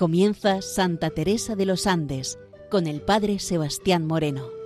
Comienza Santa Teresa de los Andes con el Padre Sebastián Moreno.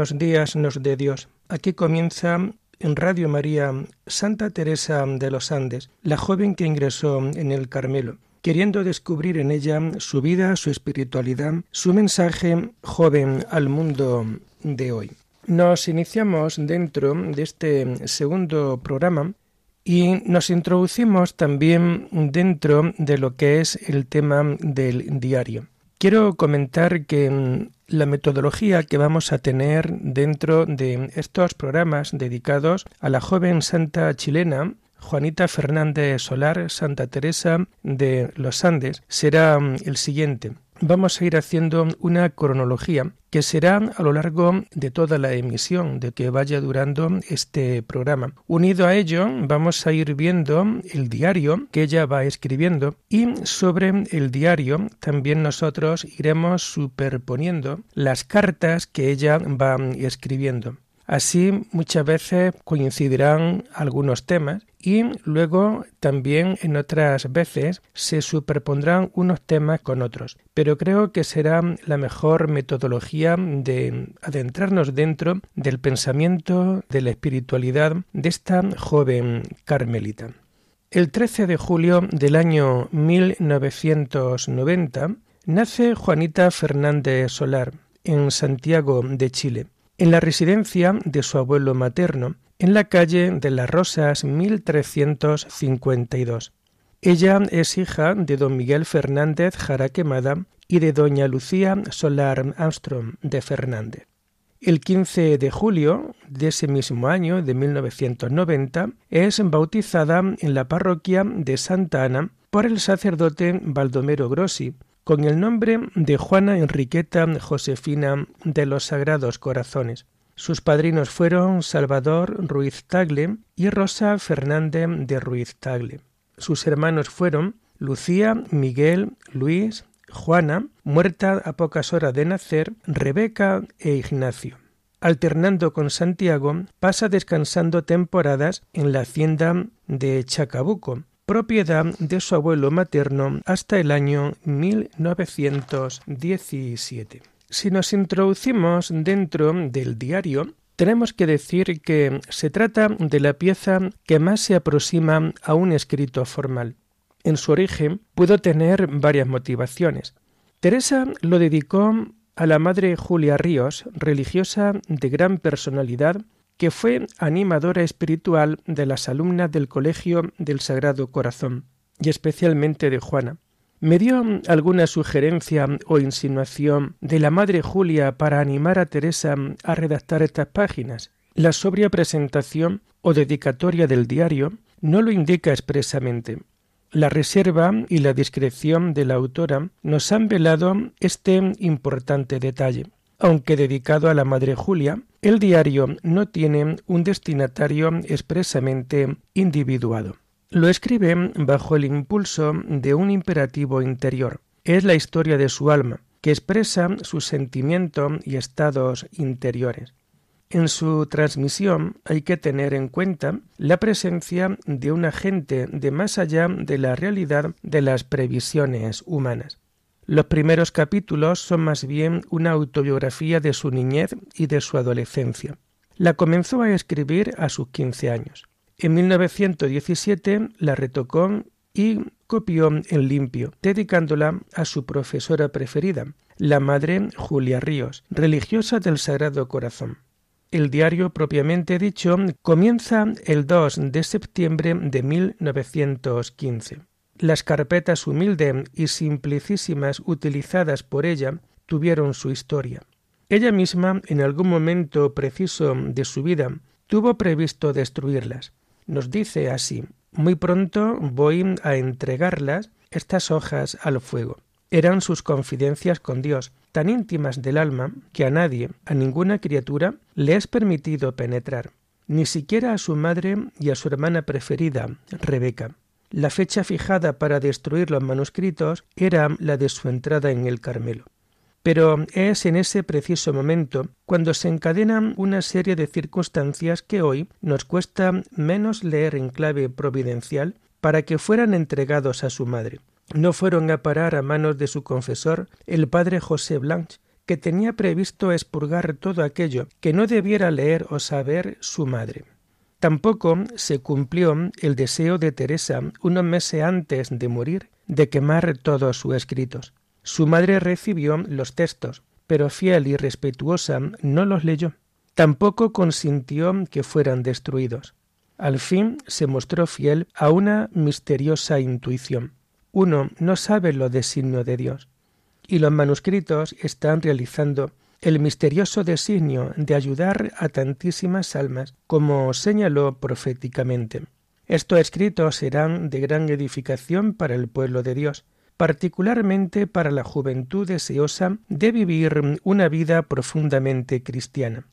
Buenos días nos de Dios. Aquí comienza en Radio María Santa Teresa de los Andes, la joven que ingresó en el Carmelo, queriendo descubrir en ella su vida, su espiritualidad, su mensaje joven al mundo de hoy. Nos iniciamos dentro de este segundo programa y nos introducimos también dentro de lo que es el tema del diario. Quiero comentar que la metodología que vamos a tener dentro de estos programas dedicados a la joven santa chilena Juanita Fernández Solar, Santa Teresa de los Andes, será el siguiente vamos a ir haciendo una cronología que será a lo largo de toda la emisión, de que vaya durando este programa. Unido a ello, vamos a ir viendo el diario que ella va escribiendo y sobre el diario también nosotros iremos superponiendo las cartas que ella va escribiendo. Así muchas veces coincidirán algunos temas y luego también en otras veces se superpondrán unos temas con otros. Pero creo que será la mejor metodología de adentrarnos dentro del pensamiento, de la espiritualidad de esta joven carmelita. El 13 de julio del año 1990 nace Juanita Fernández Solar en Santiago de Chile en la residencia de su abuelo materno, en la calle de las Rosas 1352. Ella es hija de don Miguel Fernández Jaraquemada y de doña Lucía Solar Armstrong de Fernández. El 15 de julio de ese mismo año, de 1990, es bautizada en la parroquia de Santa Ana por el sacerdote Baldomero Grossi, con el nombre de Juana Enriqueta Josefina de los Sagrados Corazones. Sus padrinos fueron Salvador Ruiz Tagle y Rosa Fernández de Ruiz Tagle. Sus hermanos fueron Lucía, Miguel, Luis, Juana, muerta a pocas horas de nacer, Rebeca e Ignacio. Alternando con Santiago, pasa descansando temporadas en la hacienda de Chacabuco, propiedad de su abuelo materno hasta el año 1917. Si nos introducimos dentro del diario, tenemos que decir que se trata de la pieza que más se aproxima a un escrito formal. En su origen pudo tener varias motivaciones. Teresa lo dedicó a la madre Julia Ríos, religiosa de gran personalidad que fue animadora espiritual de las alumnas del Colegio del Sagrado Corazón, y especialmente de Juana. ¿Me dio alguna sugerencia o insinuación de la Madre Julia para animar a Teresa a redactar estas páginas? La sobria presentación o dedicatoria del diario no lo indica expresamente. La reserva y la discreción de la autora nos han velado este importante detalle. Aunque dedicado a la Madre Julia, el diario no tiene un destinatario expresamente individuado. Lo escribe bajo el impulso de un imperativo interior. Es la historia de su alma, que expresa sus sentimientos y estados interiores. En su transmisión hay que tener en cuenta la presencia de un agente de más allá de la realidad de las previsiones humanas. Los primeros capítulos son más bien una autobiografía de su niñez y de su adolescencia. La comenzó a escribir a sus 15 años. En 1917 la retocó y copió en limpio, dedicándola a su profesora preferida, la madre Julia Ríos, religiosa del Sagrado Corazón. El diario propiamente dicho comienza el 2 de septiembre de 1915. Las carpetas humildes y simplicísimas utilizadas por ella tuvieron su historia. Ella misma, en algún momento preciso de su vida, tuvo previsto destruirlas. Nos dice así Muy pronto voy a entregarlas, estas hojas, al fuego. eran sus confidencias con Dios, tan íntimas del alma que a nadie, a ninguna criatura, le es permitido penetrar, ni siquiera a su madre y a su hermana preferida, Rebeca. La fecha fijada para destruir los manuscritos era la de su entrada en el Carmelo. Pero es en ese preciso momento cuando se encadenan una serie de circunstancias que hoy nos cuesta menos leer en clave providencial para que fueran entregados a su madre. No fueron a parar a manos de su confesor, el padre José Blanche, que tenía previsto expurgar todo aquello que no debiera leer o saber su madre. Tampoco se cumplió el deseo de Teresa, unos meses antes de morir, de quemar todos sus escritos. Su madre recibió los textos, pero fiel y respetuosa no los leyó. Tampoco consintió que fueran destruidos. Al fin se mostró fiel a una misteriosa intuición. Uno no sabe lo designio de Dios, y los manuscritos están realizando el misterioso designio de ayudar a tantísimas almas, como señaló proféticamente. Estos escritos serán de gran edificación para el pueblo de Dios, particularmente para la juventud deseosa de vivir una vida profundamente cristiana.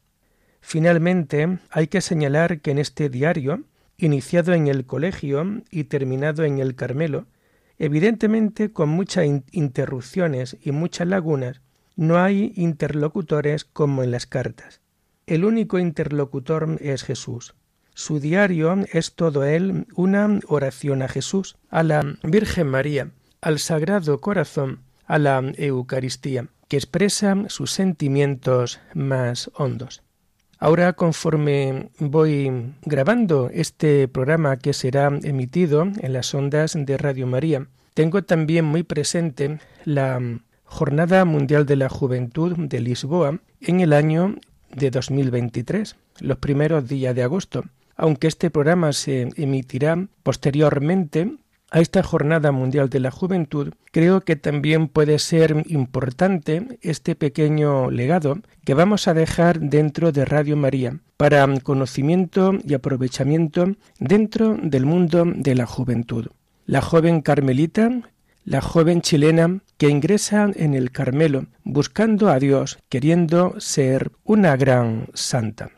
Finalmente, hay que señalar que en este diario, iniciado en el colegio y terminado en el Carmelo, evidentemente con muchas interrupciones y muchas lagunas, no hay interlocutores como en las cartas. El único interlocutor es Jesús. Su diario es todo él una oración a Jesús, a la Virgen María, al Sagrado Corazón, a la Eucaristía, que expresa sus sentimientos más hondos. Ahora, conforme voy grabando este programa que será emitido en las ondas de Radio María, tengo también muy presente la Jornada Mundial de la Juventud de Lisboa en el año de 2023, los primeros días de agosto. Aunque este programa se emitirá posteriormente, a esta Jornada Mundial de la Juventud, creo que también puede ser importante este pequeño legado que vamos a dejar dentro de Radio María para conocimiento y aprovechamiento dentro del mundo de la juventud. La joven carmelita, la joven chilena que ingresa en el Carmelo buscando a Dios, queriendo ser una gran santa.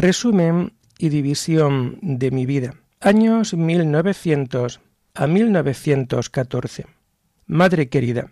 Resumen y división de mi vida. Años 1900 a 1914. Madre querida,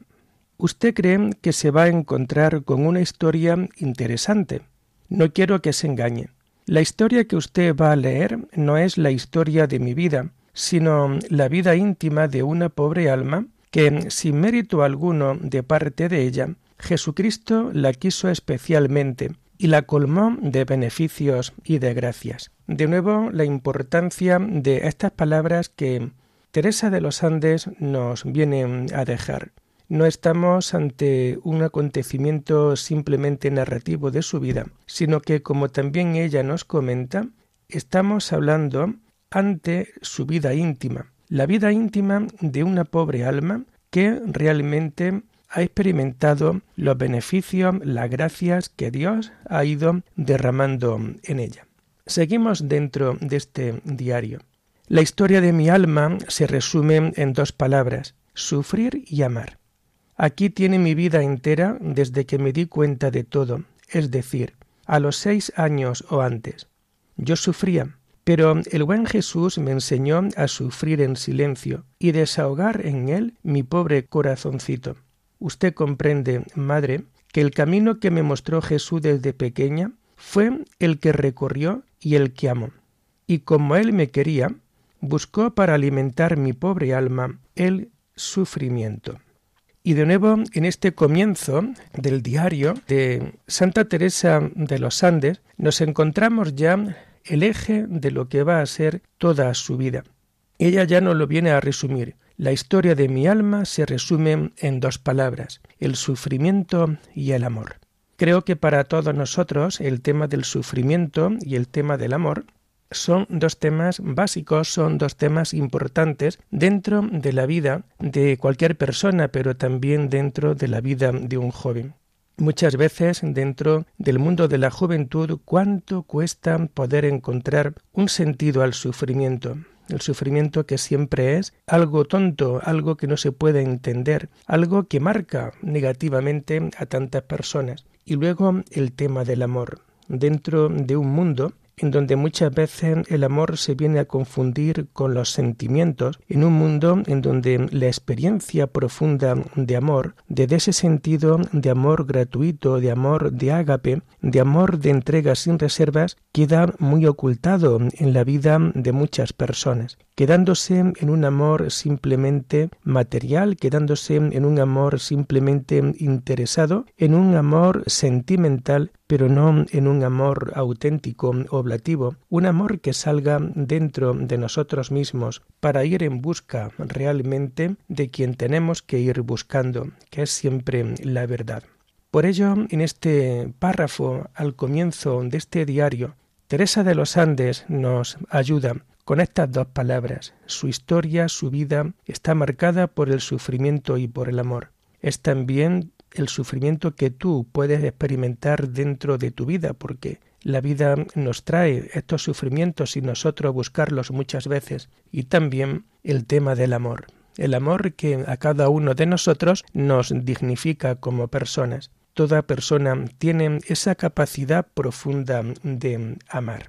usted cree que se va a encontrar con una historia interesante. No quiero que se engañe. La historia que usted va a leer no es la historia de mi vida, sino la vida íntima de una pobre alma que, sin mérito alguno de parte de ella, Jesucristo la quiso especialmente y la colmó de beneficios y de gracias. De nuevo, la importancia de estas palabras que Teresa de los Andes nos viene a dejar. No estamos ante un acontecimiento simplemente narrativo de su vida, sino que, como también ella nos comenta, estamos hablando ante su vida íntima, la vida íntima de una pobre alma que realmente ha experimentado los beneficios, las gracias que Dios ha ido derramando en ella. Seguimos dentro de este diario. La historia de mi alma se resume en dos palabras, sufrir y amar. Aquí tiene mi vida entera desde que me di cuenta de todo, es decir, a los seis años o antes. Yo sufría, Pero el buen Jesús me enseñó a sufrir en silencio y desahogar en él mi pobre corazoncito. Usted comprende, madre, que el camino que me mostró Jesús desde pequeña fue el que recorrió y el que amó. Y como él me quería, buscó para alimentar mi pobre alma el sufrimiento. Y de nuevo, en este comienzo del diario de Santa Teresa de los Andes, nos encontramos ya el eje de lo que va a ser toda su vida. Ella ya nos lo viene a resumir. La historia de mi alma se resume en dos palabras, el sufrimiento y el amor. Creo que para todos nosotros el tema del sufrimiento y el tema del amor son dos temas básicos, son dos temas importantes dentro de la vida de cualquier persona, pero también dentro de la vida de un joven. Muchas veces dentro del mundo de la juventud, cuánto cuesta poder encontrar un sentido al sufrimiento. El sufrimiento que siempre es algo tonto, algo que no se puede entender, algo que marca negativamente a tantas personas. Y luego el tema del amor. Dentro de un mundo en donde muchas veces el amor se viene a confundir con los sentimientos, en un mundo en donde la experiencia profunda de amor, de ese sentido de amor gratuito, de amor de ágape, de amor de entrega sin reservas, queda muy ocultado en la vida de muchas personas quedándose en un amor simplemente material, quedándose en un amor simplemente interesado, en un amor sentimental, pero no en un amor auténtico, un amor que salga dentro de nosotros mismos para ir en busca realmente de quien tenemos que ir buscando, que es siempre la verdad. Por ello, en este párrafo al comienzo de este diario, Teresa de los Andes nos ayuda con estas dos palabras. Su historia, su vida, está marcada por el sufrimiento y por el amor. Es también el sufrimiento que tú puedes experimentar dentro de tu vida, porque la vida nos trae estos sufrimientos y nosotros buscarlos muchas veces. Y también el tema del amor. El amor que a cada uno de nosotros nos dignifica como personas. Toda persona tiene esa capacidad profunda de amar.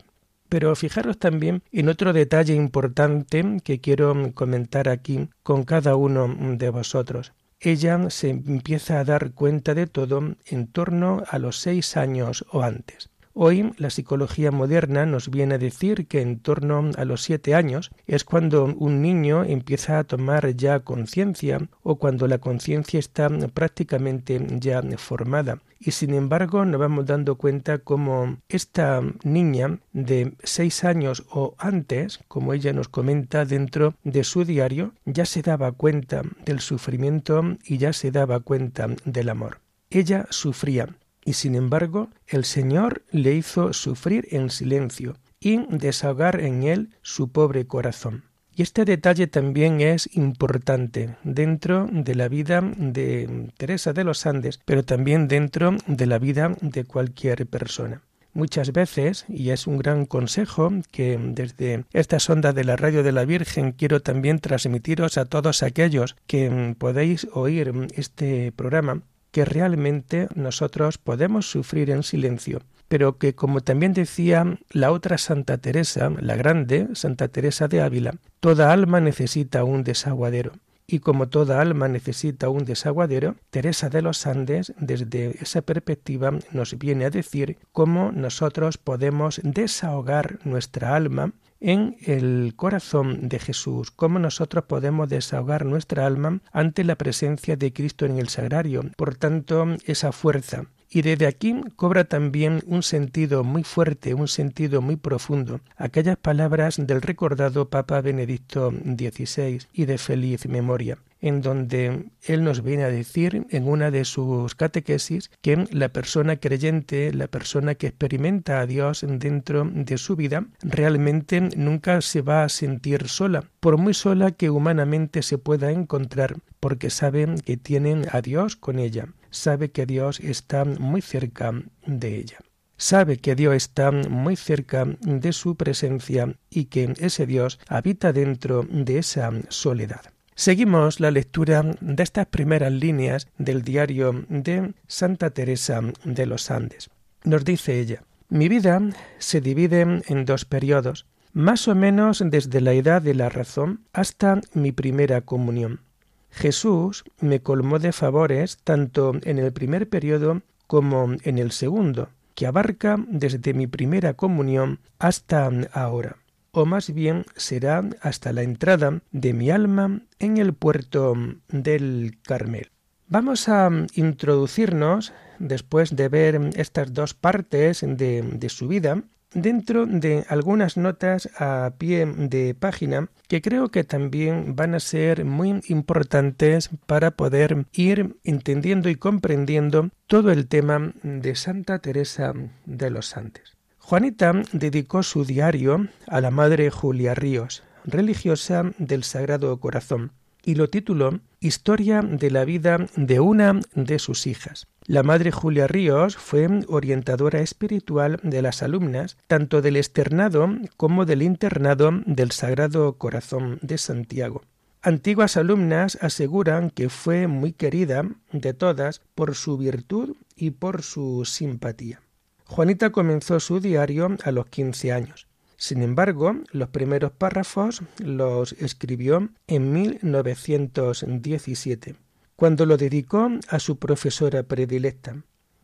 Pero fijaros también en otro detalle importante que quiero comentar aquí con cada uno de vosotros. Ella se empieza a dar cuenta de todo en torno a los seis años o antes. Hoy la psicología moderna nos viene a decir que en torno a los siete años es cuando un niño empieza a tomar ya conciencia o cuando la conciencia está prácticamente ya formada. Y sin embargo nos vamos dando cuenta como esta niña de seis años o antes, como ella nos comenta dentro de su diario, ya se daba cuenta del sufrimiento y ya se daba cuenta del amor. Ella sufría, y sin embargo el Señor le hizo sufrir en silencio y desahogar en él su pobre corazón. Y este detalle también es importante dentro de la vida de Teresa de los Andes, pero también dentro de la vida de cualquier persona. Muchas veces, y es un gran consejo que desde esta sonda de la radio de la Virgen quiero también transmitiros a todos aquellos que podéis oír este programa, que realmente nosotros podemos sufrir en silencio, pero que como también decía la otra Santa Teresa, la grande Santa Teresa de Ávila, toda alma necesita un desaguadero. Y como toda alma necesita un desaguadero, Teresa de los Andes, desde esa perspectiva, nos viene a decir cómo nosotros podemos desahogar nuestra alma en el corazón de Jesús, cómo nosotros podemos desahogar nuestra alma ante la presencia de Cristo en el sagrario. Por tanto, esa fuerza, y desde aquí cobra también un sentido muy fuerte, un sentido muy profundo, aquellas palabras del recordado Papa Benedicto XVI y de feliz memoria en donde él nos viene a decir en una de sus catequesis que la persona creyente, la persona que experimenta a Dios dentro de su vida, realmente nunca se va a sentir sola, por muy sola que humanamente se pueda encontrar, porque sabe que tienen a Dios con ella, sabe que Dios está muy cerca de ella sabe que Dios está muy cerca de su presencia y que ese Dios habita dentro de esa soledad. Seguimos la lectura de estas primeras líneas del diario de Santa Teresa de los Andes. Nos dice ella, mi vida se divide en dos periodos, más o menos desde la edad de la razón hasta mi primera comunión. Jesús me colmó de favores tanto en el primer periodo como en el segundo, que abarca desde mi primera comunión hasta ahora, o más bien será hasta la entrada de mi alma en el puerto del Carmel. Vamos a introducirnos, después de ver estas dos partes de, de su vida, dentro de algunas notas a pie de página que creo que también van a ser muy importantes para poder ir entendiendo y comprendiendo todo el tema de Santa Teresa de los Andes. Juanita dedicó su diario a la Madre Julia Ríos, religiosa del Sagrado Corazón, y lo tituló Historia de la vida de una de sus hijas. La madre Julia Ríos fue orientadora espiritual de las alumnas tanto del externado como del internado del Sagrado Corazón de Santiago. Antiguas alumnas aseguran que fue muy querida de todas por su virtud y por su simpatía. Juanita comenzó su diario a los quince años. Sin embargo, los primeros párrafos los escribió en 1917 cuando lo dedicó a su profesora predilecta.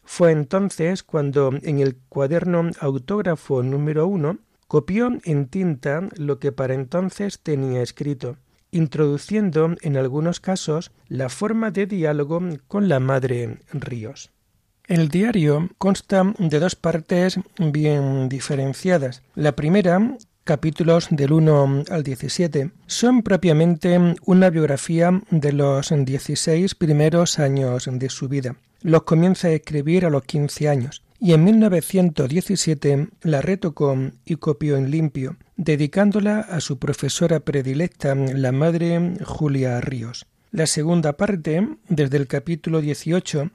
Fue entonces cuando en el cuaderno autógrafo número uno copió en tinta lo que para entonces tenía escrito, introduciendo en algunos casos la forma de diálogo con la madre Ríos. El diario consta de dos partes bien diferenciadas. La primera capítulos del 1 al 17 son propiamente una biografía de los 16 primeros años de su vida. Los comienza a escribir a los 15 años y en 1917 la retocó y copió en limpio, dedicándola a su profesora predilecta, la madre Julia Ríos. La segunda parte, desde el capítulo 18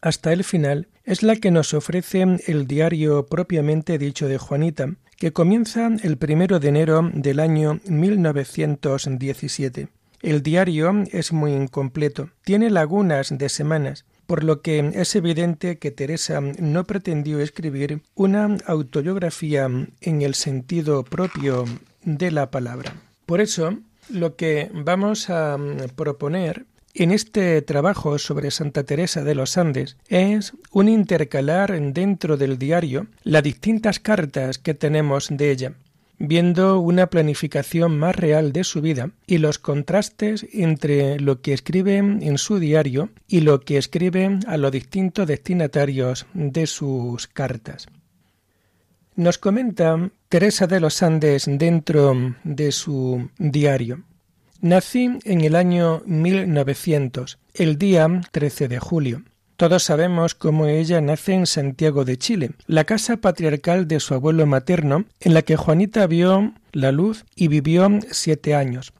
hasta el final, es la que nos ofrece el diario propiamente dicho de Juanita, que comienza el primero de enero del año 1917. El diario es muy incompleto, tiene lagunas de semanas, por lo que es evidente que Teresa no pretendió escribir una autobiografía en el sentido propio de la palabra. Por eso, lo que vamos a proponer en este trabajo sobre Santa Teresa de los Andes es un intercalar dentro del diario las distintas cartas que tenemos de ella, viendo una planificación más real de su vida y los contrastes entre lo que escribe en su diario y lo que escribe a los distintos destinatarios de sus cartas. Nos comenta Teresa de los Andes dentro de su diario. Nací en el año 1900, el día 13 de julio. Todos sabemos cómo ella nace en Santiago de Chile, la casa patriarcal de su abuelo materno, en la que Juanita vio la luz y vivió siete años.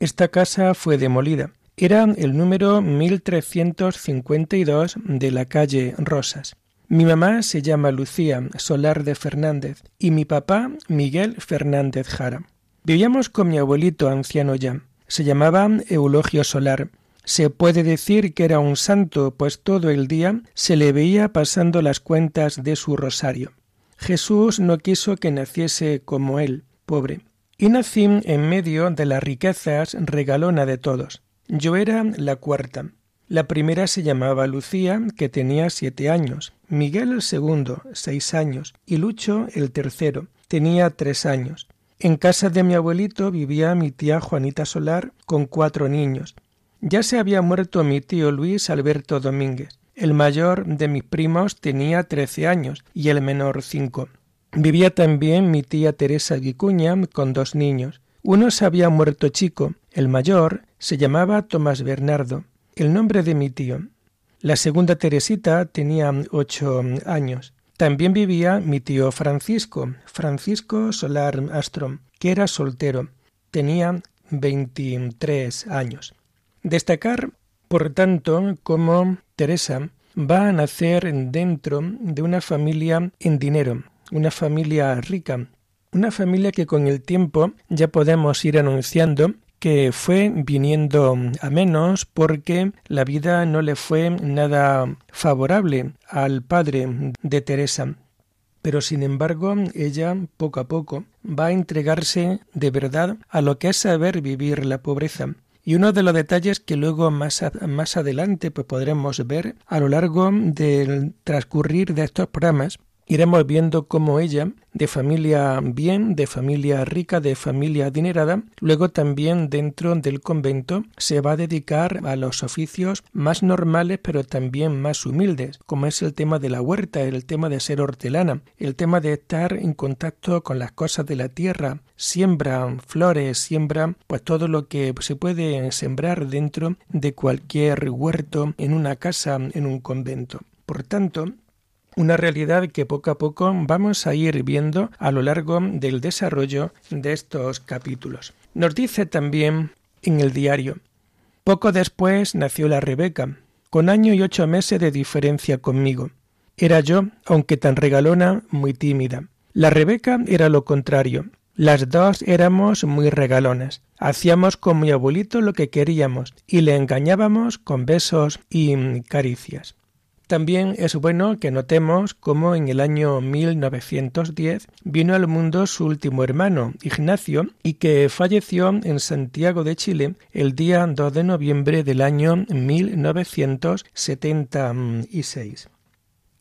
Esta casa fue demolida. Era el número 1352 de la calle Rosas. Mi mamá se llama Lucía Solar de Fernández y mi papá Miguel Fernández Jara. Vivíamos con mi abuelito anciano ya. Se llamaba Eulogio Solar. Se puede decir que era un santo, pues todo el día se le veía pasando las cuentas de su rosario. Jesús no quiso que naciese como él, pobre. Y nací en medio de las riquezas regalona de todos. Yo era la cuarta. La primera se llamaba Lucía, que tenía siete años, Miguel el segundo, seis años, y Lucho el tercero, tenía tres años. En casa de mi abuelito vivía mi tía Juanita Solar con cuatro niños. Ya se había muerto mi tío Luis Alberto Domínguez. El mayor de mis primos tenía trece años y el menor cinco. Vivía también mi tía Teresa Vicuña con dos niños. Uno se había muerto chico, el mayor se llamaba Tomás Bernardo, el nombre de mi tío. La segunda Teresita tenía ocho años. También vivía mi tío Francisco, Francisco Solar Astro, que era soltero, tenía 23 años. Destacar, por tanto, cómo Teresa va a nacer dentro de una familia en dinero, una familia rica, una familia que con el tiempo ya podemos ir anunciando que fue viniendo a menos porque la vida no le fue nada favorable al padre de Teresa. pero sin embargo ella poco a poco va a entregarse de verdad a lo que es saber vivir la pobreza. Y uno de los detalles que luego más, más adelante pues podremos ver a lo largo del transcurrir de estos programas iremos viendo cómo ella, de familia bien, de familia rica, de familia adinerada, luego también dentro del convento se va a dedicar a los oficios más normales pero también más humildes, como es el tema de la huerta, el tema de ser hortelana, el tema de estar en contacto con las cosas de la tierra, siembra flores, siembra pues todo lo que se puede sembrar dentro de cualquier huerto en una casa, en un convento. Por tanto, una realidad que poco a poco vamos a ir viendo a lo largo del desarrollo de estos capítulos. Nos dice también en el diario, poco después nació la Rebeca, con año y ocho meses de diferencia conmigo. Era yo, aunque tan regalona, muy tímida. La Rebeca era lo contrario. Las dos éramos muy regalonas. Hacíamos con mi abuelito lo que queríamos y le engañábamos con besos y caricias. También es bueno que notemos cómo en el año 1910 vino al mundo su último hermano, Ignacio, y que falleció en Santiago de Chile el día 2 de noviembre del año 1976.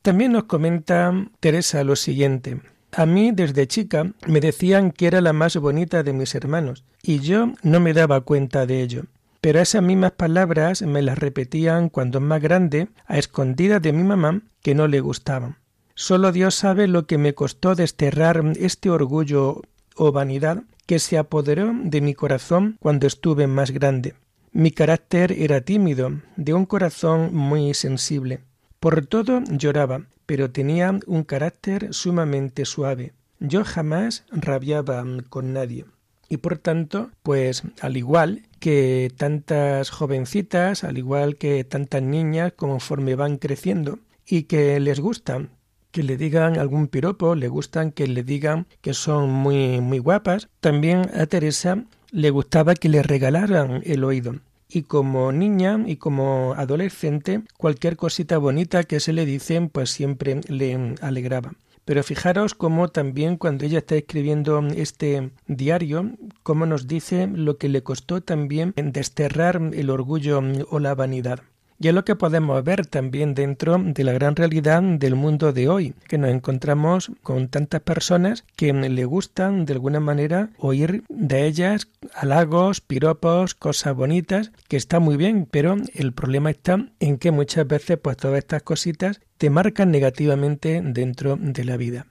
También nos comenta Teresa lo siguiente. A mí desde chica me decían que era la más bonita de mis hermanos, y yo no me daba cuenta de ello pero esas mismas palabras me las repetían cuando más grande, a escondidas de mi mamá, que no le gustaban. Solo Dios sabe lo que me costó desterrar este orgullo o vanidad que se apoderó de mi corazón cuando estuve más grande. Mi carácter era tímido, de un corazón muy sensible. Por todo lloraba, pero tenía un carácter sumamente suave. Yo jamás rabiaba con nadie y por tanto, pues al igual que tantas jovencitas, al igual que tantas niñas, conforme van creciendo y que les gustan que le digan algún piropo, le gustan que le digan que son muy muy guapas, también a Teresa le gustaba que le regalaran el oído. Y como niña y como adolescente, cualquier cosita bonita que se le dicen, pues siempre le alegraba. Pero fijaros cómo también cuando ella está escribiendo este diario, cómo nos dice lo que le costó también desterrar el orgullo o la vanidad. Y es lo que podemos ver también dentro de la gran realidad del mundo de hoy, que nos encontramos con tantas personas que le gustan de alguna manera oír de ellas halagos, piropos, cosas bonitas, que está muy bien, pero el problema está en que muchas veces pues todas estas cositas te marcan negativamente dentro de la vida.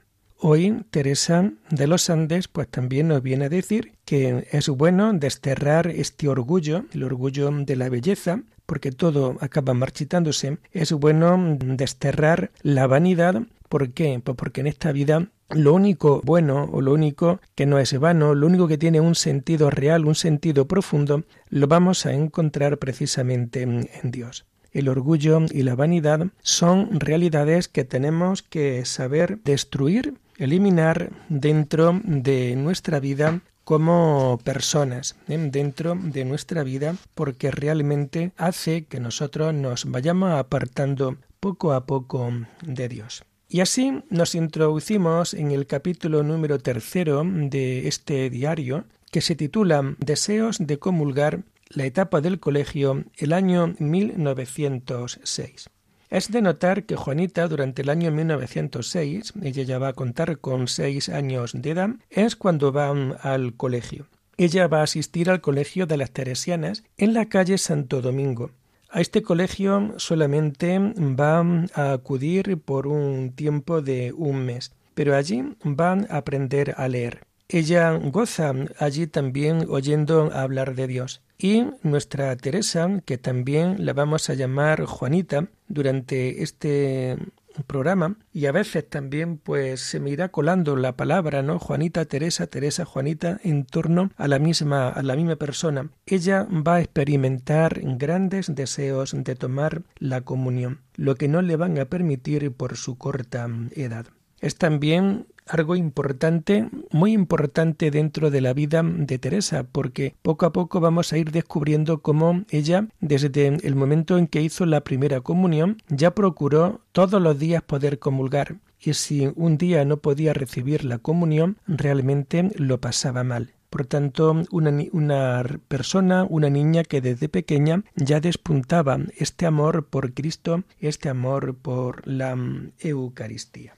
Hoy Teresa de los Andes pues también nos viene a decir que es bueno desterrar este orgullo, el orgullo de la belleza, porque todo acaba marchitándose, es bueno desterrar la vanidad. ¿Por qué? Pues porque en esta vida lo único bueno o lo único que no es vano, lo único que tiene un sentido real, un sentido profundo, lo vamos a encontrar precisamente en Dios. El orgullo y la vanidad son realidades que tenemos que saber destruir, eliminar dentro de nuestra vida como personas ¿eh? dentro de nuestra vida porque realmente hace que nosotros nos vayamos apartando poco a poco de Dios. Y así nos introducimos en el capítulo número tercero de este diario que se titula Deseos de comulgar la etapa del colegio el año 1906. Es de notar que Juanita durante el año 1906, ella ya va a contar con seis años de edad, es cuando va al colegio. Ella va a asistir al colegio de las Teresianas en la calle Santo Domingo. A este colegio solamente va a acudir por un tiempo de un mes, pero allí van a aprender a leer. Ella goza allí también oyendo hablar de Dios. Y nuestra Teresa, que también la vamos a llamar Juanita durante este programa. Y a veces también pues se me irá colando la palabra no Juanita Teresa Teresa Juanita en torno a la misma a la misma persona. Ella va a experimentar grandes deseos de tomar la comunión lo que no le van a permitir por su corta edad es también algo importante, muy importante dentro de la vida de Teresa, porque poco a poco vamos a ir descubriendo cómo ella, desde el momento en que hizo la primera comunión, ya procuró todos los días poder comulgar. y si un día no podía recibir la comunión, realmente lo pasaba mal. Por tanto, una, persona, una niña que desde pequeña ya despuntaba este amor por Cristo, este amor por la mm, Eucaristía.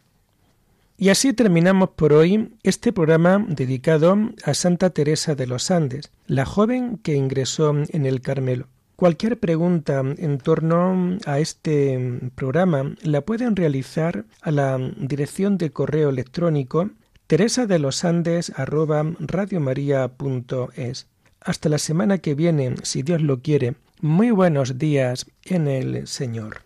Y así terminamos por hoy este programa dedicado a Santa Teresa de los Andes, la joven que ingresó en el Carmelo. Cualquier pregunta en torno a este programa la pueden realizar a la dirección de correo electrónico teresa de los Andes Hasta la semana que viene, si Dios lo quiere. Muy buenos días en el Señor.